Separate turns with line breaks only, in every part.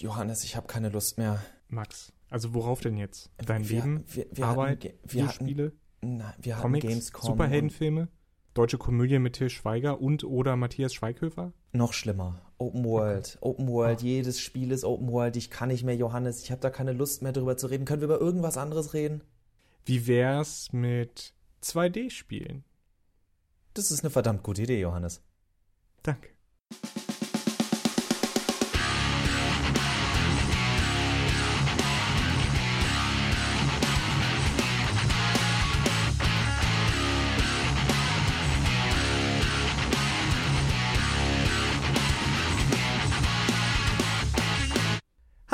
Johannes, ich habe keine Lust mehr.
Max, also worauf denn jetzt? Dein
Wir-
Leben,
wir- wir
Arbeit,
hatten, wir hatten,
Spiele,
na, wir hatten
Comics,
Gamescom.
Superheldenfilme, deutsche Komödie mit Til Schweiger und oder Matthias Schweighöfer?
Noch schlimmer. Open World. Open World.
Ah.
Jedes Spiel ist Open World. Ich kann nicht mehr, Johannes. Ich habe da keine Lust mehr drüber zu reden. Können wir über irgendwas anderes reden?
Wie wär's mit 2D-Spielen?
Das ist eine verdammt gute Idee, Johannes.
Danke.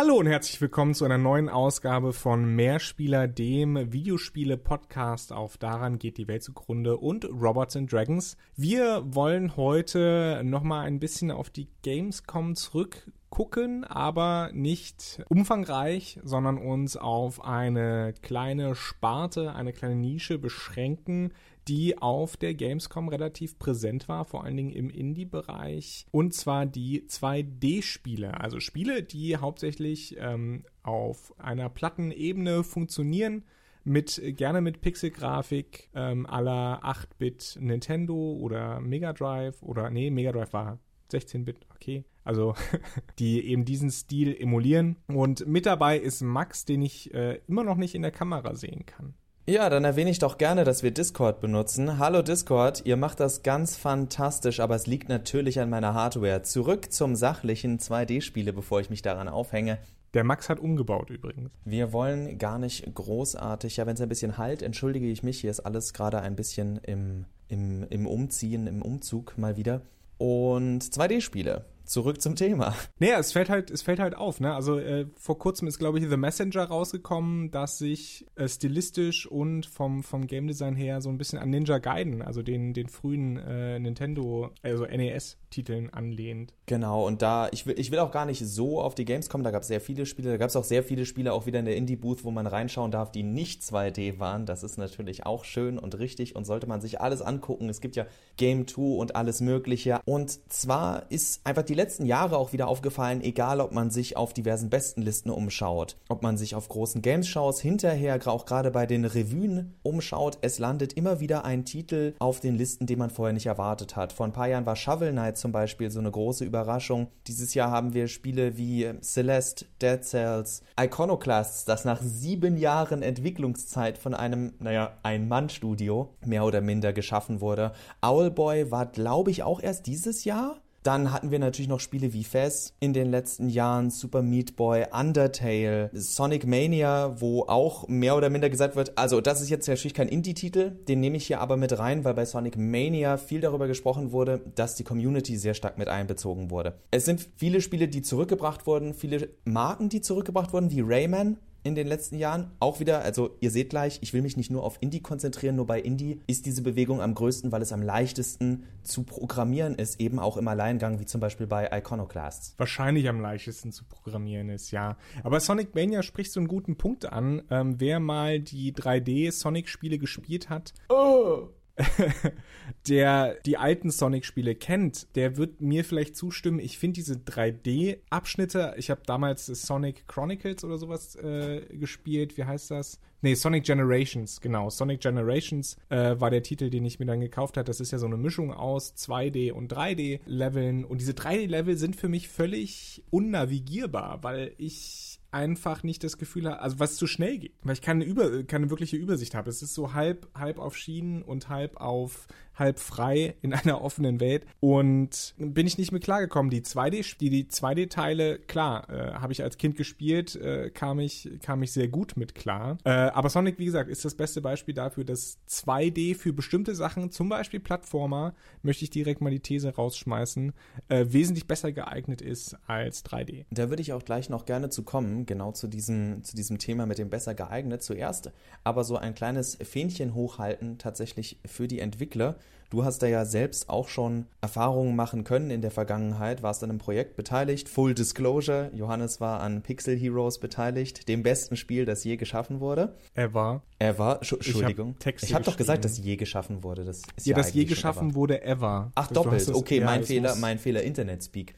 Hallo und herzlich willkommen zu einer neuen Ausgabe von Mehrspieler, dem Videospiele-Podcast auf Daran geht die Welt zugrunde und Robots and Dragons. Wir wollen heute nochmal ein bisschen auf die Gamescom zurückgucken, aber nicht umfangreich, sondern uns auf eine kleine Sparte, eine kleine Nische beschränken, die auf der Gamescom relativ präsent war, vor allen Dingen im Indie-Bereich. Und zwar die 2D-Spiele, also Spiele, die hauptsächlich ähm, auf einer Plattenebene funktionieren. Mit, gerne mit Pixelgrafik ähm, aller 8-Bit Nintendo oder Mega Drive oder nee, Mega Drive war 16-Bit, okay. Also die eben diesen Stil emulieren. Und mit dabei ist Max, den ich äh, immer noch nicht in der Kamera sehen kann.
Ja, dann erwähne ich doch gerne, dass wir Discord benutzen. Hallo Discord, ihr macht das ganz fantastisch, aber es liegt natürlich an meiner Hardware. Zurück zum sachlichen 2D-Spiele, bevor ich mich daran aufhänge.
Der Max hat umgebaut übrigens.
Wir wollen gar nicht großartig, ja, wenn es ein bisschen halt, entschuldige ich mich, hier ist alles gerade ein bisschen im, im, im Umziehen, im Umzug mal wieder. Und 2D-Spiele. Zurück zum Thema.
Naja, es fällt halt, es fällt halt auf, ne? Also äh, vor kurzem ist, glaube ich, The Messenger rausgekommen, dass sich äh, stilistisch und vom, vom Game Design her so ein bisschen an Ninja Gaiden, also den, den frühen äh, Nintendo, also NES-Titeln anlehnt.
Genau, und da, ich will, ich will auch gar nicht so auf die Games kommen, da gab es sehr viele Spiele, da gab es auch sehr viele Spiele auch wieder in der Indie-Booth, wo man reinschauen darf, die nicht 2D waren. Das ist natürlich auch schön und richtig und sollte man sich alles angucken. Es gibt ja Game 2 und alles Mögliche. Und zwar ist einfach die letzten Jahre auch wieder aufgefallen, egal ob man sich auf diversen Bestenlisten umschaut, ob man sich auf großen Games-Shows hinterher, auch gerade bei den Revuen umschaut, es landet immer wieder ein Titel auf den Listen, den man vorher nicht erwartet hat. Vor ein paar Jahren war Shovel Knight zum Beispiel so eine große Überraschung. Dieses Jahr haben wir Spiele wie Celeste, Dead Cells, Iconoclasts, das nach sieben Jahren Entwicklungszeit von einem, naja, Ein-Mann-Studio mehr oder minder geschaffen wurde. Owlboy war, glaube ich, auch erst dieses Jahr. Dann hatten wir natürlich noch Spiele wie Fez in den letzten Jahren, Super Meat Boy, Undertale, Sonic Mania, wo auch mehr oder minder gesagt wird, also das ist jetzt natürlich kein Indie-Titel, den nehme ich hier aber mit rein, weil bei Sonic Mania viel darüber gesprochen wurde, dass die Community sehr stark mit einbezogen wurde. Es sind viele Spiele, die zurückgebracht wurden, viele Marken, die zurückgebracht wurden, wie Rayman, in den letzten Jahren. Auch wieder, also ihr seht gleich, ich will mich nicht nur auf Indie konzentrieren, nur bei Indie ist diese Bewegung am größten, weil es am leichtesten zu programmieren ist, eben auch im Alleingang, wie zum Beispiel bei Iconoclasts.
Wahrscheinlich am leichtesten zu programmieren ist, ja. Aber Sonic Mania spricht so einen guten Punkt an. Ähm, wer mal die 3D-Sonic-Spiele gespielt hat,
Oh!
der die alten Sonic-Spiele kennt, der wird mir vielleicht zustimmen. Ich finde diese 3D-Abschnitte, ich habe damals Sonic Chronicles oder sowas äh, gespielt. Wie heißt das? Nee, Sonic Generations, genau. Sonic Generations äh, war der Titel, den ich mir dann gekauft habe. Das ist ja so eine Mischung aus 2D und 3D-Leveln. Und diese 3D-Level sind für mich völlig unnavigierbar, weil ich einfach nicht das Gefühl habe, also was zu schnell geht, weil ich keine, Über, keine wirkliche Übersicht habe. Es ist so halb, halb auf Schienen und halb auf, halb frei in einer offenen Welt und bin ich nicht mit klargekommen. Die 2D, die, die 2D-Teile, klar, äh, habe ich als Kind gespielt, äh, kam ich, kam ich sehr gut mit klar. Äh, aber Sonic, wie gesagt, ist das beste Beispiel dafür, dass 2D für bestimmte Sachen, zum Beispiel Plattformer, möchte ich direkt mal die These rausschmeißen, äh, wesentlich besser geeignet ist als 3D.
Da würde ich auch gleich noch gerne zu kommen, genau zu diesem, zu diesem Thema mit dem besser geeignet zuerst. Aber so ein kleines Fähnchen hochhalten tatsächlich für die Entwickler. Du hast da ja selbst auch schon Erfahrungen machen können in der Vergangenheit, warst an einem Projekt beteiligt. Full Disclosure, Johannes war an Pixel Heroes beteiligt, dem besten Spiel, das je geschaffen wurde.
Ever.
Ever, Schu- Entschuldigung.
hab
ich habe doch gesagt, dass je geschaffen wurde. Das ist
Ja,
ja,
das je geschaffen
ever.
wurde ever.
Ach,
hast
doppelt. okay,
ja,
mein Fehler, mein Fehler, Internet-Speak.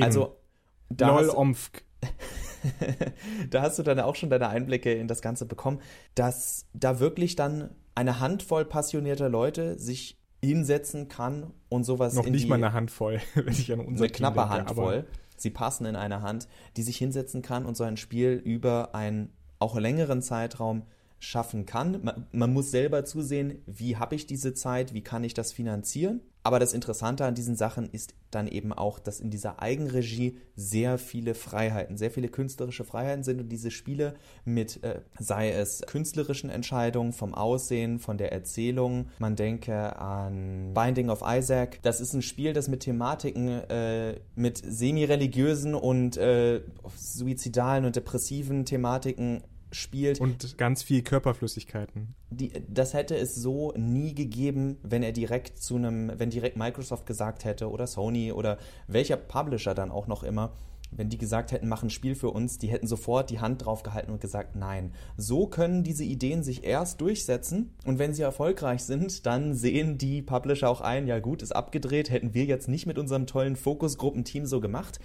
Also, da
LOL Omfk.
da hast du dann auch schon deine Einblicke in das Ganze bekommen, dass da wirklich dann eine Handvoll passionierter Leute sich hinsetzen kann und sowas
Noch nicht
die,
mal eine Handvoll, wenn ich an unser
eine
Team
knappe
denke,
Handvoll. Sie passen in eine Hand, die sich hinsetzen kann und so ein Spiel über einen auch längeren Zeitraum schaffen kann. Man, man muss selber zusehen, wie habe ich diese Zeit, wie kann ich das finanzieren. Aber das Interessante an diesen Sachen ist dann eben auch, dass in dieser Eigenregie sehr viele Freiheiten, sehr viele künstlerische Freiheiten sind und diese Spiele mit, äh, sei es künstlerischen Entscheidungen, vom Aussehen, von der Erzählung, man denke an Binding of Isaac. Das ist ein Spiel, das mit Thematiken, äh, mit semi-religiösen und äh, suizidalen und depressiven Thematiken spielt.
Und ganz viel Körperflüssigkeiten.
Die, das hätte es so nie gegeben, wenn er direkt zu einem, wenn direkt Microsoft gesagt hätte oder Sony oder welcher Publisher dann auch noch immer, wenn die gesagt hätten, mach ein Spiel für uns, die hätten sofort die Hand drauf gehalten und gesagt, nein. So können diese Ideen sich erst durchsetzen und wenn sie erfolgreich sind, dann sehen die Publisher auch ein, ja gut, ist abgedreht, hätten wir jetzt nicht mit unserem tollen Fokusgruppenteam so gemacht.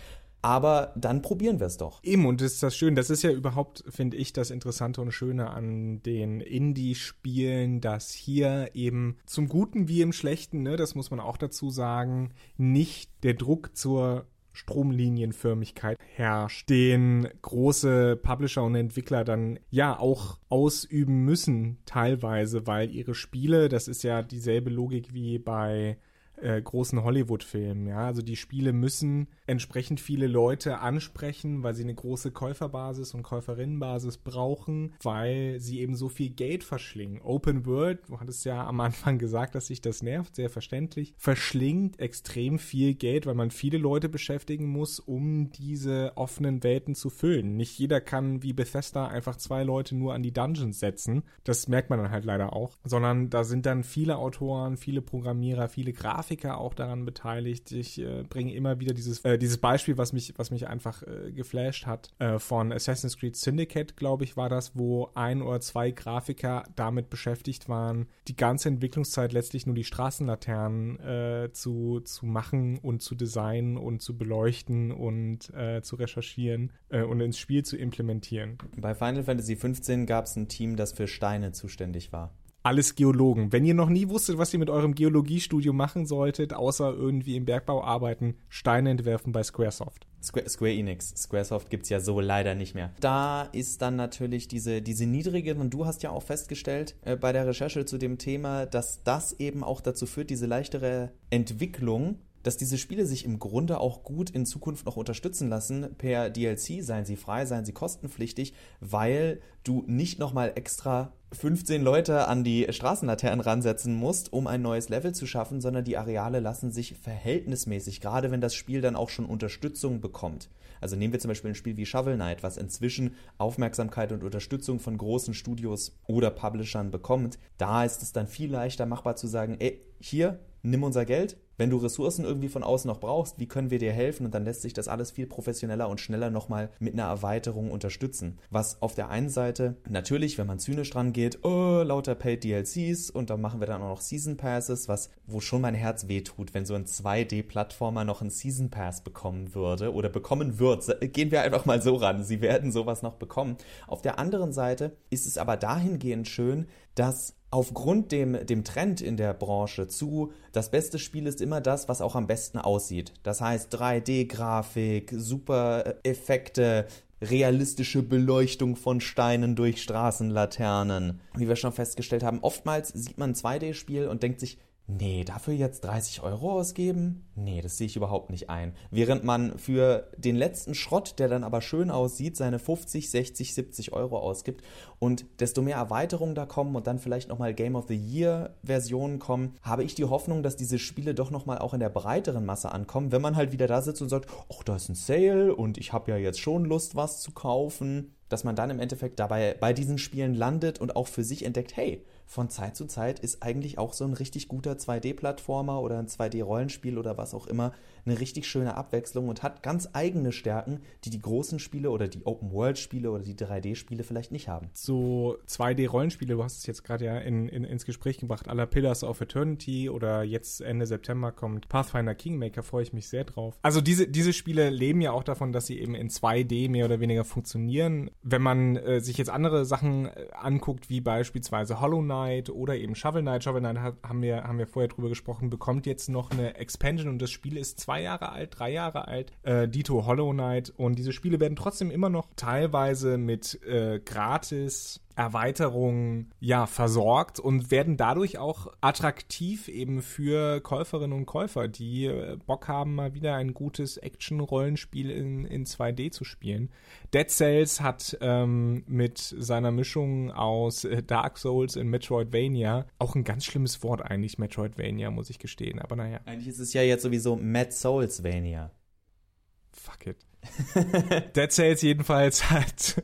Aber dann probieren wir es doch.
Eben, und das ist das Schöne, das ist ja überhaupt, finde ich, das Interessante und Schöne an den Indie-Spielen, dass hier eben zum Guten wie im Schlechten, ne, das muss man auch dazu sagen, nicht der Druck zur Stromlinienförmigkeit herrscht, den große Publisher und Entwickler dann ja auch ausüben müssen, teilweise, weil ihre Spiele, das ist ja dieselbe Logik wie bei äh, großen Hollywood-Filmen. Ja, also die Spiele müssen entsprechend viele Leute ansprechen, weil sie eine große Käuferbasis und Käuferinnenbasis brauchen, weil sie eben so viel Geld verschlingen. Open World, du hattest ja am Anfang gesagt, dass sich das nervt, sehr verständlich, verschlingt extrem viel Geld, weil man viele Leute beschäftigen muss, um diese offenen Welten zu füllen. Nicht jeder kann wie Bethesda einfach zwei Leute nur an die Dungeons setzen. Das merkt man dann halt leider auch, sondern da sind dann viele Autoren, viele Programmierer, viele Grafiker auch daran beteiligt. Ich äh, bringe immer wieder dieses, äh, dieses Beispiel, was mich, was mich einfach äh, geflasht hat, äh, von Assassin's Creed Syndicate, glaube ich, war das, wo ein oder zwei Grafiker damit beschäftigt waren, die ganze Entwicklungszeit letztlich nur die Straßenlaternen äh, zu, zu machen und zu designen und zu beleuchten und äh, zu recherchieren und ins Spiel zu implementieren.
Bei Final Fantasy XV gab es ein Team, das für Steine zuständig war.
Alles Geologen. Wenn ihr noch nie wusstet, was ihr mit eurem Geologiestudium machen solltet, außer irgendwie im Bergbau arbeiten, Steine entwerfen bei Squaresoft.
Square, Square Enix, Squaresoft gibt es ja so leider nicht mehr. Da ist dann natürlich diese, diese niedrige, und du hast ja auch festgestellt äh, bei der Recherche zu dem Thema, dass das eben auch dazu führt, diese leichtere Entwicklung, dass diese Spiele sich im Grunde auch gut in Zukunft noch unterstützen lassen per DLC, seien sie frei, seien sie kostenpflichtig, weil du nicht nochmal extra 15 Leute an die Straßenlaternen ransetzen musst, um ein neues Level zu schaffen, sondern die Areale lassen sich verhältnismäßig, gerade wenn das Spiel dann auch schon Unterstützung bekommt. Also nehmen wir zum Beispiel ein Spiel wie Shovel Knight, was inzwischen Aufmerksamkeit und Unterstützung von großen Studios oder Publishern bekommt. Da ist es dann viel leichter machbar zu sagen, ey, hier, nimm unser Geld, wenn du Ressourcen irgendwie von außen noch brauchst, wie können wir dir helfen? Und dann lässt sich das alles viel professioneller und schneller nochmal mit einer Erweiterung unterstützen. Was auf der einen Seite natürlich, wenn man zynisch dran geht, oh, lauter Paid DLCs und dann machen wir dann auch noch Season Passes, was, wo schon mein Herz wehtut, wenn so ein 2D-Plattformer noch einen Season Pass bekommen würde oder bekommen wird. Gehen wir einfach mal so ran. Sie werden sowas noch bekommen. Auf der anderen Seite ist es aber dahingehend schön, dass aufgrund dem, dem Trend in der Branche zu, das beste Spiel ist immer das, was auch am besten aussieht. Das heißt 3D-Grafik, super Effekte, realistische Beleuchtung von Steinen durch Straßenlaternen. Wie wir schon festgestellt haben, oftmals sieht man ein 2D-Spiel und denkt sich, Nee, dafür jetzt 30 Euro ausgeben? Nee, das sehe ich überhaupt nicht ein. Während man für den letzten Schrott, der dann aber schön aussieht, seine 50, 60, 70 Euro ausgibt und desto mehr Erweiterungen da kommen und dann vielleicht nochmal Game of the Year Versionen kommen, habe ich die Hoffnung, dass diese Spiele doch nochmal auch in der breiteren Masse ankommen, wenn man halt wieder da sitzt und sagt, ach, da ist ein Sale und ich habe ja jetzt schon Lust, was zu kaufen dass man dann im Endeffekt dabei bei diesen Spielen landet und auch für sich entdeckt, hey, von Zeit zu Zeit ist eigentlich auch so ein richtig guter 2D-Plattformer oder ein 2D-Rollenspiel oder was auch immer eine richtig schöne Abwechslung und hat ganz eigene Stärken, die die großen Spiele oder die Open-World-Spiele oder die 3D-Spiele vielleicht nicht haben.
So 2D-Rollenspiele, du hast es jetzt gerade ja in, in, ins Gespräch gebracht, aller Pillars of Eternity oder jetzt Ende September kommt Pathfinder Kingmaker, freue ich mich sehr drauf. Also diese, diese Spiele leben ja auch davon, dass sie eben in 2D mehr oder weniger funktionieren. Wenn man äh, sich jetzt andere Sachen äh, anguckt, wie beispielsweise Hollow Knight oder eben Shovel Knight, Shovel Knight haben, wir, haben wir vorher drüber gesprochen, bekommt jetzt noch eine Expansion und das Spiel ist zwei Jahre alt, drei Jahre alt, äh, Dito Hollow Knight. Und diese Spiele werden trotzdem immer noch teilweise mit äh, gratis Erweiterungen ja versorgt und werden dadurch auch attraktiv eben für Käuferinnen und Käufer, die äh, Bock haben, mal wieder ein gutes Action-Rollenspiel in, in 2D zu spielen. Dead Cells hat ähm, mit seiner Mischung aus äh, Dark Souls und Metroidvania auch ein ganz schlimmes Wort eigentlich, Metroidvania, muss ich gestehen, aber naja.
Eigentlich ist es ja jetzt sowieso Mad Soulsvania.
Fuck it. Dead Cells jedenfalls hat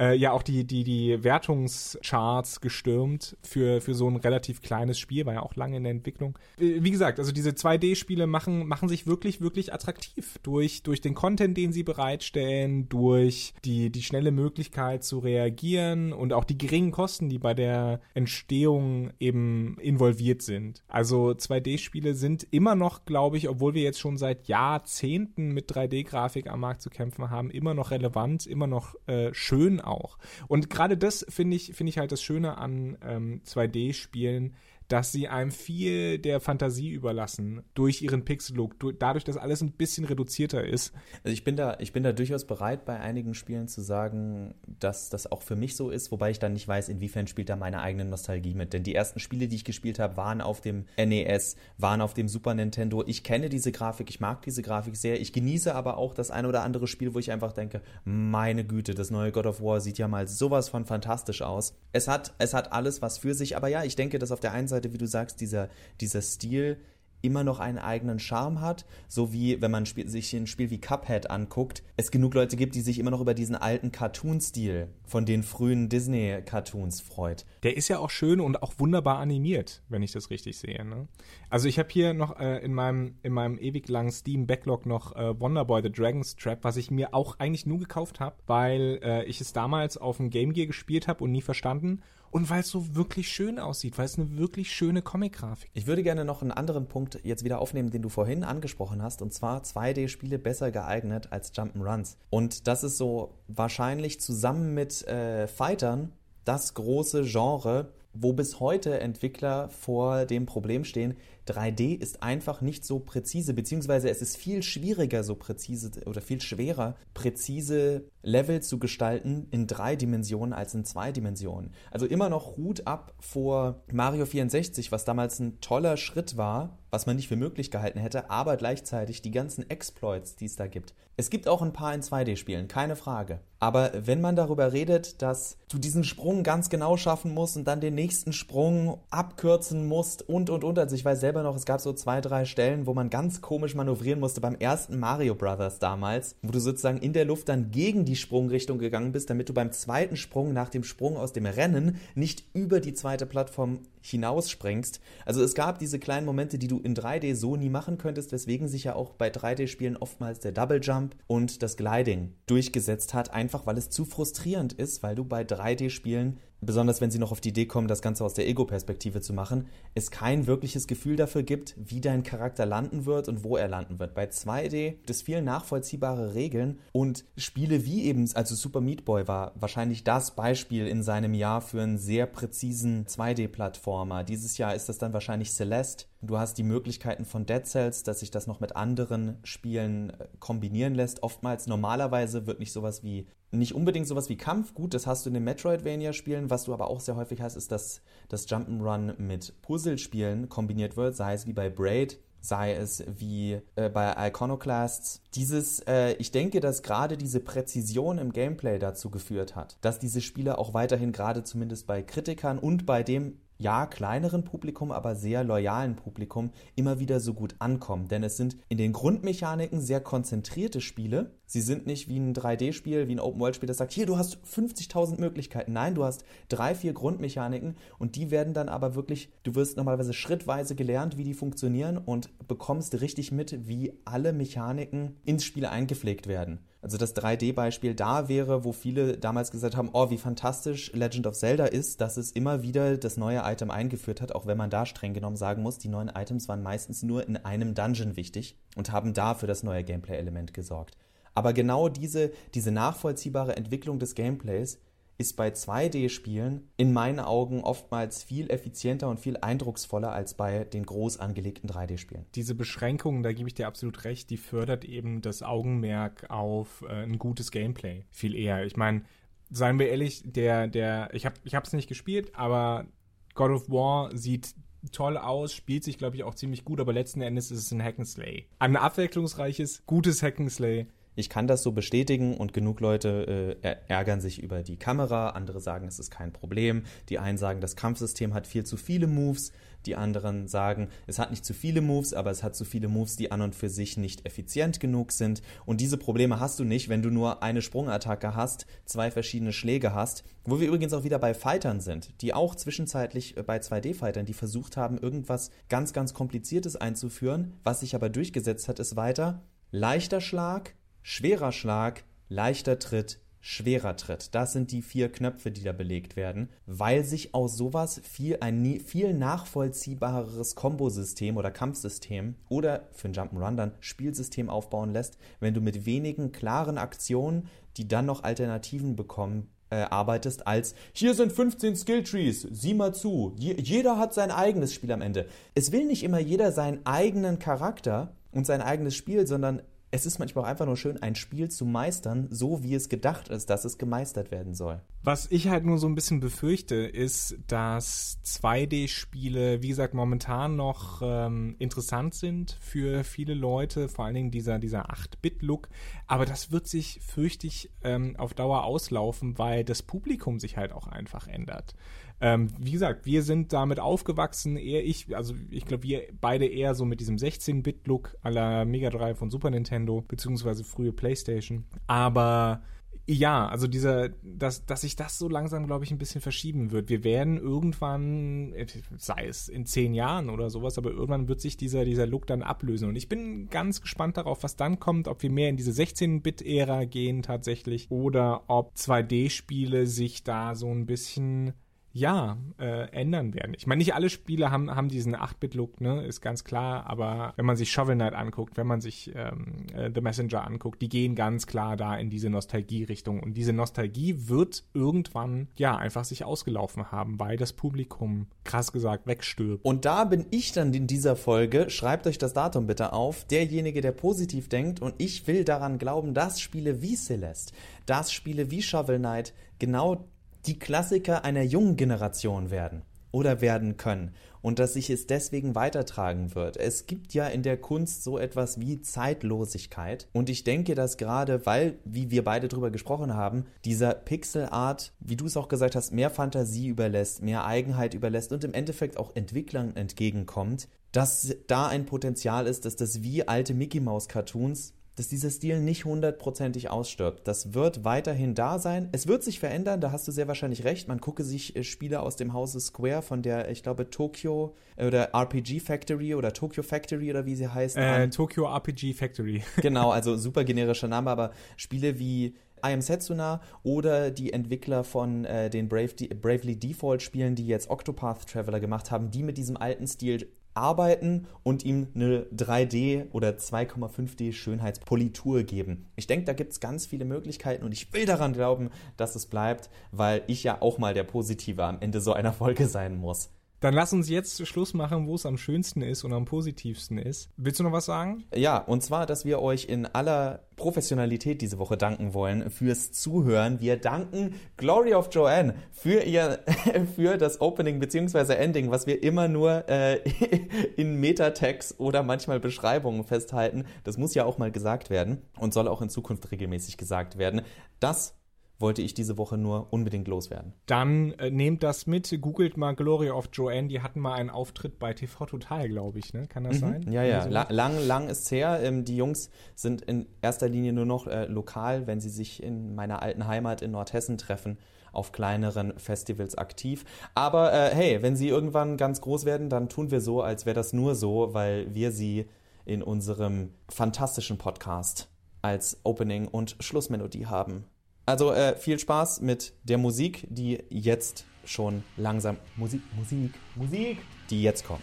äh, ja auch die, die, die Wertungscharts gestürmt für, für so ein relativ kleines Spiel, war ja auch lange in der Entwicklung. Äh, wie gesagt, also diese 2D-Spiele machen, machen sich wirklich, wirklich attraktiv durch, durch den Content, den sie bereitstellen, durch die, die schnelle Möglichkeit zu reagieren und auch die geringen Kosten, die bei der Entstehung eben involviert sind. Also 2D-Spiele sind immer noch, glaube ich, obwohl wir jetzt schon seit Jahrzehnten mit 3D-Grafik am Markt zu kämpfen haben, immer noch relevant, immer noch äh, schön auch. Und gerade das finde ich, finde ich halt das Schöne an ähm, 2D-Spielen, dass sie einem viel der Fantasie überlassen durch ihren Pixel-Look, dadurch, dass alles ein bisschen reduzierter ist.
Also ich bin da, ich bin da durchaus bereit, bei einigen Spielen zu sagen, dass das auch für mich so ist, wobei ich dann nicht weiß, inwiefern spielt da meine eigene Nostalgie mit. Denn die ersten Spiele, die ich gespielt habe, waren auf dem NES, waren auf dem Super Nintendo. Ich kenne diese Grafik, ich mag diese Grafik sehr. Ich genieße aber auch das ein oder andere Spiel, wo ich einfach denke, meine Güte, das neue God of War sieht ja mal sowas von fantastisch aus. Es hat, es hat alles was für sich, aber ja, ich denke, dass auf der einen Seite Seite, wie du sagst, dieser, dieser Stil immer noch einen eigenen Charme hat, so wie wenn man sich ein Spiel wie Cuphead anguckt, es genug Leute gibt, die sich immer noch über diesen alten Cartoon-Stil von den frühen Disney-Cartoons freut.
Der ist ja auch schön und auch wunderbar animiert, wenn ich das richtig sehe. Ne? Also ich habe hier noch äh, in meinem in meinem ewig langen Steam-Backlog noch äh, Wonderboy the Dragon's Trap, was ich mir auch eigentlich nur gekauft habe, weil äh, ich es damals auf dem Game Gear gespielt habe und nie verstanden und weil es so wirklich schön aussieht, weil es eine wirklich schöne Comic-Grafik
Ich würde gerne noch einen anderen Punkt jetzt wieder aufnehmen, den du vorhin angesprochen hast, und zwar 2D-Spiele besser geeignet als Jump'n'Runs. Und das ist so wahrscheinlich zusammen mit äh, Fightern das große Genre, wo bis heute Entwickler vor dem Problem stehen, 3D ist einfach nicht so präzise, beziehungsweise es ist viel schwieriger, so präzise oder viel schwerer, präzise Level zu gestalten in drei Dimensionen als in zwei Dimensionen. Also immer noch Hut ab vor Mario 64, was damals ein toller Schritt war, was man nicht für möglich gehalten hätte, aber gleichzeitig die ganzen Exploits, die es da gibt. Es gibt auch ein paar in 2D-Spielen, keine Frage. Aber wenn man darüber redet, dass du diesen Sprung ganz genau schaffen musst und dann den nächsten Sprung abkürzen musst und und und, also ich weiß selber noch, es gab so zwei, drei Stellen, wo man ganz komisch manövrieren musste beim ersten Mario Brothers damals, wo du sozusagen in der Luft dann gegen die Sprungrichtung gegangen bist, damit du beim zweiten Sprung nach dem Sprung aus dem Rennen nicht über die zweite Plattform hinausspringst. Also es gab diese kleinen Momente, die du in 3D so nie machen könntest, weswegen sich ja auch bei 3D-Spielen oftmals der Double Jump und das Gliding durchgesetzt hat, einfach weil es zu frustrierend ist, weil du bei 3D-Spielen besonders wenn sie noch auf die Idee kommen, das Ganze aus der Ego-Perspektive zu machen, es kein wirkliches Gefühl dafür gibt, wie dein Charakter landen wird und wo er landen wird. Bei 2D gibt es viel nachvollziehbare Regeln und Spiele wie eben, also Super Meat Boy war wahrscheinlich das Beispiel in seinem Jahr für einen sehr präzisen 2D-Plattformer. Dieses Jahr ist das dann wahrscheinlich Celeste. Du hast die Möglichkeiten von Dead Cells, dass sich das noch mit anderen Spielen äh, kombinieren lässt. Oftmals, normalerweise wird nicht sowas wie nicht unbedingt sowas wie Kampf, gut, das hast du in den Metroidvania-Spielen, was du aber auch sehr häufig hast, ist, dass das Jump'n'Run mit Puzzlespielen kombiniert wird, sei es wie bei Braid, sei es wie äh, bei Iconoclasts. Dieses, äh, ich denke, dass gerade diese Präzision im Gameplay dazu geführt hat, dass diese Spiele auch weiterhin gerade zumindest bei Kritikern und bei dem ja, kleineren Publikum, aber sehr loyalen Publikum immer wieder so gut ankommen. Denn es sind in den Grundmechaniken sehr konzentrierte Spiele. Sie sind nicht wie ein 3D-Spiel, wie ein Open-World-Spiel, das sagt, hier, du hast 50.000 Möglichkeiten. Nein, du hast drei, vier Grundmechaniken und die werden dann aber wirklich, du wirst normalerweise schrittweise gelernt, wie die funktionieren und bekommst richtig mit, wie alle Mechaniken ins Spiel eingepflegt werden. Also das 3D-Beispiel da wäre, wo viele damals gesagt haben, oh, wie fantastisch Legend of Zelda ist, dass es immer wieder das neue Item eingeführt hat, auch wenn man da streng genommen sagen muss, die neuen Items waren meistens nur in einem Dungeon wichtig und haben da für das neue Gameplay-Element gesorgt. Aber genau diese, diese nachvollziehbare Entwicklung des Gameplays ist bei 2D-Spielen in meinen Augen oftmals viel effizienter und viel eindrucksvoller als bei den groß angelegten 3D-Spielen.
Diese Beschränkungen, da gebe ich dir absolut recht, die fördert eben das Augenmerk auf äh, ein gutes Gameplay viel eher. Ich meine, seien wir ehrlich, der, der, ich habe ich es nicht gespielt, aber God of War sieht toll aus, spielt sich, glaube ich, auch ziemlich gut, aber letzten Endes ist es ein Hack'n'Slay. Ein abwechslungsreiches, gutes Hack'n'Slay
ich kann das so bestätigen und genug Leute äh, ärgern sich über die Kamera, andere sagen, es ist kein Problem. Die einen sagen, das Kampfsystem hat viel zu viele Moves, die anderen sagen, es hat nicht zu viele Moves, aber es hat zu viele Moves, die an und für sich nicht effizient genug sind. Und diese Probleme hast du nicht, wenn du nur eine Sprungattacke hast, zwei verschiedene Schläge hast, wo wir übrigens auch wieder bei Fightern sind, die auch zwischenzeitlich äh, bei 2D-Fightern, die versucht haben, irgendwas ganz, ganz Kompliziertes einzuführen, was sich aber durchgesetzt hat, ist weiter. Leichter Schlag, Schwerer Schlag, leichter Tritt, schwerer Tritt. Das sind die vier Knöpfe, die da belegt werden, weil sich aus sowas viel, ein viel nachvollziehbareres Kombosystem oder Kampfsystem oder für ein Jump'n'Run dann Spielsystem aufbauen lässt, wenn du mit wenigen klaren Aktionen, die dann noch Alternativen bekommen, äh, arbeitest, als hier sind 15 Skilltrees, sieh mal zu. Je, jeder hat sein eigenes Spiel am Ende. Es will nicht immer jeder seinen eigenen Charakter und sein eigenes Spiel, sondern es ist manchmal auch einfach nur schön, ein Spiel zu meistern, so wie es gedacht ist, dass es gemeistert werden soll.
Was ich halt nur so ein bisschen befürchte, ist, dass 2D-Spiele, wie gesagt, momentan noch ähm, interessant sind für viele Leute, vor allen Dingen dieser, dieser 8-Bit-Look. Aber das wird sich, fürchte ich, ähm, auf Dauer auslaufen, weil das Publikum sich halt auch einfach ändert. Ähm, wie gesagt, wir sind damit aufgewachsen, eher ich, also ich glaube, wir beide eher so mit diesem 16-Bit-Look aller Mega Drive und Super Nintendo, beziehungsweise frühe PlayStation. Aber ja, also dieser, dass, dass sich das so langsam, glaube ich, ein bisschen verschieben wird. Wir werden irgendwann, sei es in zehn Jahren oder sowas, aber irgendwann wird sich dieser, dieser Look dann ablösen. Und ich bin ganz gespannt darauf, was dann kommt, ob wir mehr in diese 16-Bit-Ära gehen tatsächlich oder ob 2D-Spiele sich da so ein bisschen ja, äh, ändern werden. Ich meine, nicht alle Spiele haben, haben diesen 8-Bit-Look, ne, ist ganz klar, aber wenn man sich Shovel Knight anguckt, wenn man sich ähm, äh, The Messenger anguckt, die gehen ganz klar da in diese Nostalgie-Richtung. Und diese Nostalgie wird irgendwann, ja, einfach sich ausgelaufen haben, weil das Publikum, krass gesagt, wegstirbt.
Und da bin ich dann in dieser Folge, schreibt euch das Datum bitte auf, derjenige, der positiv denkt und ich will daran glauben, dass Spiele wie Celeste, dass Spiele wie Shovel Knight genau die Klassiker einer jungen Generation werden oder werden können und dass sich es deswegen weitertragen wird. Es gibt ja in der Kunst so etwas wie Zeitlosigkeit und ich denke, dass gerade weil, wie wir beide drüber gesprochen haben, dieser Pixelart, wie du es auch gesagt hast, mehr Fantasie überlässt, mehr Eigenheit überlässt und im Endeffekt auch Entwicklern entgegenkommt, dass da ein Potenzial ist, dass das wie alte Mickey Mouse Cartoons dass dieser Stil nicht hundertprozentig ausstirbt. Das wird weiterhin da sein. Es wird sich verändern, da hast du sehr wahrscheinlich recht. Man gucke sich äh, Spiele aus dem Hause Square von der, ich glaube, Tokyo äh, oder RPG Factory oder Tokyo Factory oder wie sie heißt.
Äh, Tokyo RPG Factory.
genau, also super generischer Name, aber Spiele wie I Am Setsuna oder die Entwickler von äh, den Brave Bravely Default Spielen, die jetzt Octopath Traveler gemacht haben, die mit diesem alten Stil arbeiten und ihm eine 3D oder 2,5D Schönheitspolitur geben. Ich denke, da gibt es ganz viele Möglichkeiten und ich will daran glauben, dass es bleibt, weil ich ja auch mal der Positive am Ende so einer Folge sein muss.
Dann lass uns jetzt Schluss machen, wo es am schönsten ist und am positivsten ist. Willst du noch was sagen?
Ja, und zwar, dass wir euch in aller Professionalität diese Woche danken wollen fürs Zuhören. Wir danken Glory of Joanne für ihr, für das Opening bzw. Ending, was wir immer nur äh, in Metatext oder manchmal Beschreibungen festhalten. Das muss ja auch mal gesagt werden und soll auch in Zukunft regelmäßig gesagt werden. Das wollte ich diese Woche nur unbedingt loswerden.
Dann äh, nehmt das mit, googelt mal Gloria of Joanne, die hatten mal einen Auftritt bei TV Total, glaube ich, ne? Kann das mhm. sein?
Ja, ja, La lang, lang ist her. Ähm, die Jungs sind in erster Linie nur noch äh, lokal, wenn sie sich in meiner alten Heimat in Nordhessen treffen auf kleineren Festivals aktiv. Aber äh, hey, wenn sie irgendwann ganz groß werden, dann tun wir so, als wäre das nur so, weil wir sie in unserem fantastischen Podcast als Opening und Schlussmelodie haben. Also äh, viel Spaß mit der Musik, die jetzt schon langsam Musik, Musik, Musik, die jetzt kommt.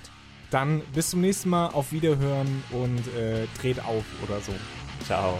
Dann bis zum nächsten Mal, auf Wiederhören und äh, dreht auf oder so.
Ciao.